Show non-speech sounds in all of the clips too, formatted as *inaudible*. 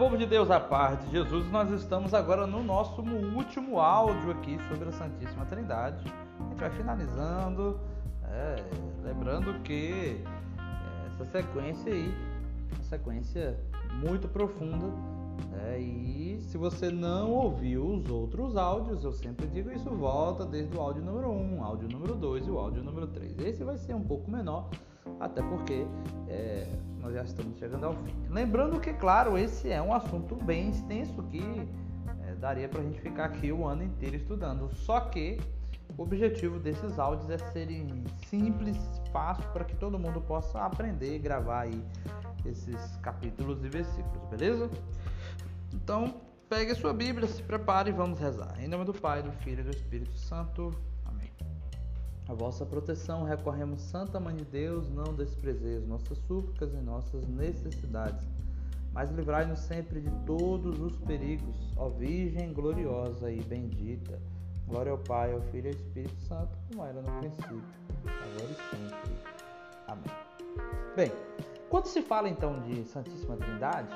povo de Deus, a paz de Jesus, nós estamos agora no nosso último áudio aqui sobre a Santíssima Trindade. A gente vai finalizando, é, lembrando que é, essa sequência aí, uma sequência muito profunda, é, e se você não ouviu os outros áudios, eu sempre digo isso, volta desde o áudio número 1, áudio número 2 e o áudio número 3. Esse vai ser um pouco menor, até porque é, nós já estamos chegando ao fim. Lembrando que, claro, esse é um assunto bem extenso que é, daria para a gente ficar aqui o ano inteiro estudando. Só que o objetivo desses áudios é serem simples, fácil, para que todo mundo possa aprender e gravar aí esses capítulos e versículos, beleza? Então, pegue a sua Bíblia, se prepare e vamos rezar. Em nome do Pai, do Filho e do Espírito Santo. A vossa proteção recorremos, Santa Mãe de Deus, não desprezeis nossas súplicas e nossas necessidades, mas livrai-nos sempre de todos os perigos, ó Virgem gloriosa e bendita. Glória ao Pai, ao Filho e ao Espírito Santo, como era no princípio, agora e sempre. Amém. Bem, quando se fala então de Santíssima Trindade,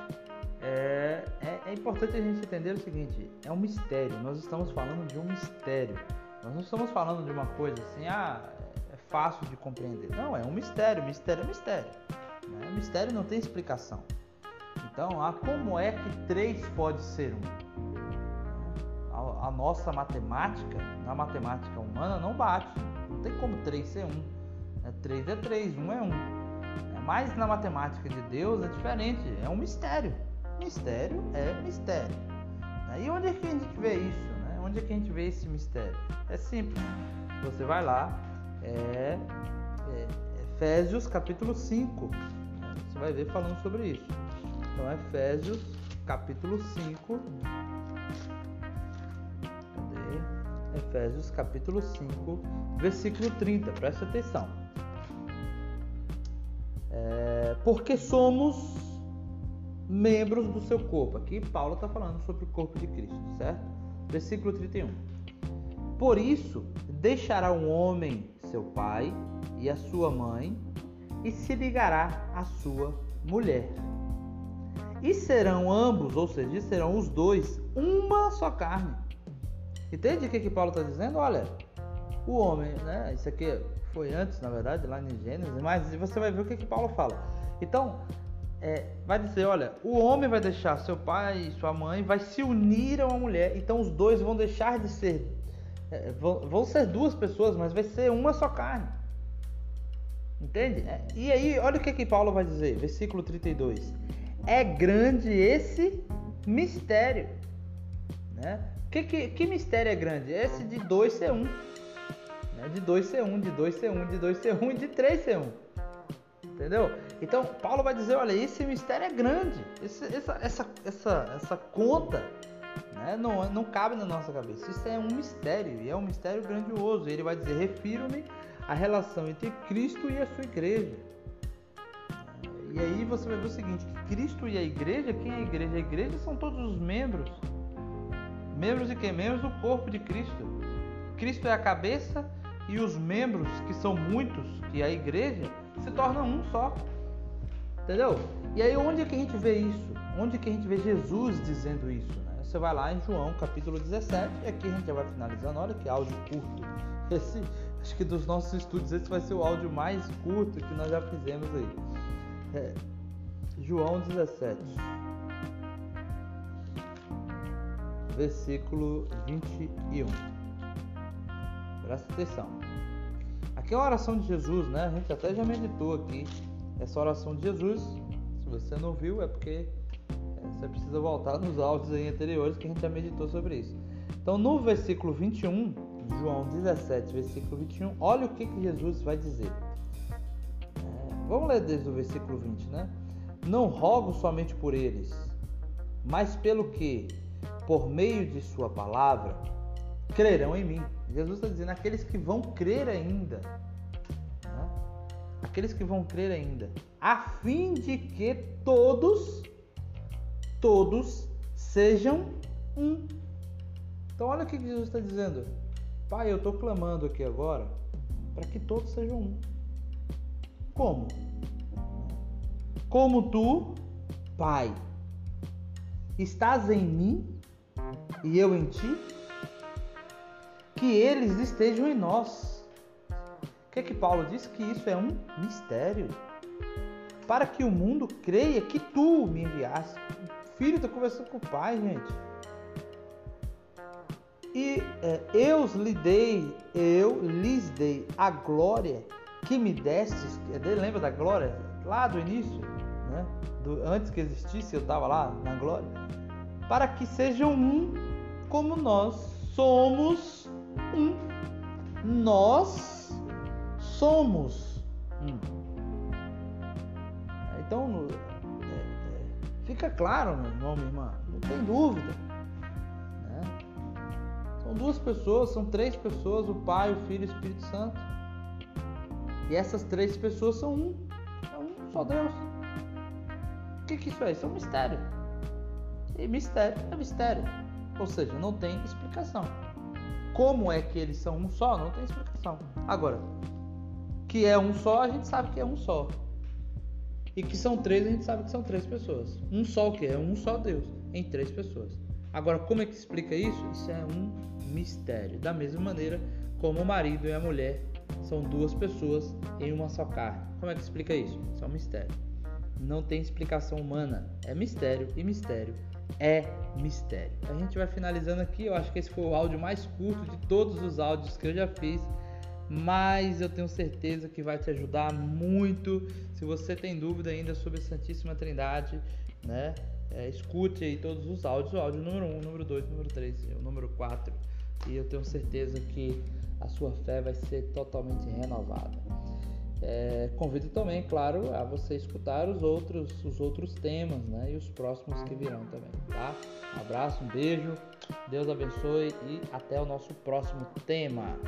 é, é, é importante a gente entender o seguinte: é um mistério, nós estamos falando de um mistério. Nós não estamos falando de uma coisa assim, ah, é fácil de compreender. Não, é um mistério. Mistério é mistério. Né? Mistério não tem explicação. Então, ah, como é que 3 pode ser 1? A, a, nossa matemática, na matemática humana, não bate. Não tem como 3 ser 1. É, 3 é 3, 1 é 1. É, mas na matemática de Deus é diferente. É um mistério. Mistério é mistério. E onde é que a gente vê isso? Onde é que a gente vê esse mistério? É simples. Você vai lá, é, é Efésios capítulo 5. Você vai ver falando sobre isso. Então, Efésios capítulo 5. Cadê? Efésios capítulo 5, versículo 30. Presta atenção. É, porque somos membros do seu corpo. Aqui Paulo está falando sobre o corpo de Cristo, certo? Versículo 31. Por isso, deixará um homem seu pai e a sua mãe, e se ligará à sua mulher. E serão ambos, ou seja, serão os dois, uma só carne. Entende o que, que Paulo está dizendo? Olha, o homem, né? Isso aqui foi antes, na verdade, lá em Gênesis, mas você vai ver o que, que Paulo fala. Então, é, vai dizer, olha, o homem vai deixar seu pai e sua mãe, vai se unir a uma mulher, então os dois vão deixar de ser, é, vão, vão, ser duas pessoas, mas vai ser uma só carne. Entende? É, e aí, olha o que, que Paulo vai dizer, versículo 32. É grande esse mistério. Né? Que, que, que mistério é grande? Esse de dois ser um. Né? De dois ser um, de dois ser um, de dois ser um e de três ser um. Entendeu? Então, Paulo vai dizer: olha, esse mistério é grande, esse, essa, essa, essa, essa conta né, não, não cabe na nossa cabeça. Isso é um mistério, e é um mistério grandioso. Ele vai dizer: refiro-me à relação entre Cristo e a sua igreja. E aí você vai ver o seguinte: que Cristo e a igreja, quem é a igreja? A igreja são todos os membros. Membros de quem? Membros do corpo de Cristo. Cristo é a cabeça e os membros, que são muitos, que é a igreja, se torna um só. Entendeu? E aí onde é que a gente vê isso? Onde é que a gente vê Jesus dizendo isso? Né? Você vai lá em João capítulo 17, e aqui a gente já vai finalizando. Olha que áudio curto. *laughs* Esse, acho que dos nossos estudos, esse vai ser o áudio mais curto que nós já fizemos aí. É, João 17, versículo 21. Presta atenção. Aqui é a oração de Jesus, né? A gente até já meditou aqui essa oração de Jesus. Se você não viu, é porque é, você precisa voltar nos áudios anteriores que a gente já meditou sobre isso. Então, no versículo 21, João 17, versículo 21, olha o que, que Jesus vai dizer. É, vamos ler desde o versículo 20, né? Não rogo somente por eles, mas pelo que, por meio de Sua palavra, crerão em mim. Jesus está dizendo: aqueles que vão crer ainda, né? aqueles que vão crer ainda, a fim de que todos, todos sejam um. Então, olha o que Jesus está dizendo: Pai, eu estou clamando aqui agora para que todos sejam um. Como? Como tu, Pai, estás em mim e eu em ti? Que eles estejam em nós. O que é que Paulo diz? Que isso é um mistério. Para que o mundo creia que tu me enviaste. O filho está conversando com o pai, gente. E é, eu lhe dei, eu lhes dei a glória que me destes. Lembra da glória? Lá do início, né? Do, antes que existisse, eu estava lá na glória. Para que sejam um como nós somos um. Nós somos um. Então, é, é, fica claro, meu irmão, minha irmã, não tem dúvida são duas pessoas, são três pessoas, o Pai, o Filho e o Espírito Santo. E essas três pessoas são um, é um só Deus. O que, que isso é? Isso é um mistério. E mistério é mistério. Ou seja, não tem explicação. Como é que eles são um só? Não tem explicação. Agora, que é um só, a gente sabe que é um só. E que são três, a gente sabe que são três pessoas. Um só o que é um só Deus em três pessoas. Agora, como é que explica isso? Isso é um mistério. Da mesma maneira como o marido e a mulher são duas pessoas em uma só carne. Como é que explica isso? Isso é um mistério. Não tem explicação humana. É mistério e mistério é mistério. A gente vai finalizando aqui. Eu acho que esse foi o áudio mais curto de todos os áudios que eu já fiz. Mas eu tenho certeza que vai te ajudar muito. Se você tem dúvida ainda sobre a Santíssima Trindade, né? É, escute aí todos os áudios, o áudio número 1, número 2, número 3, o número 4 e eu tenho certeza que a sua fé vai ser totalmente renovada. É, convido também, claro, a você escutar os outros, os outros temas né, e os próximos que virão também. Tá? Um abraço, um beijo, Deus abençoe e até o nosso próximo tema.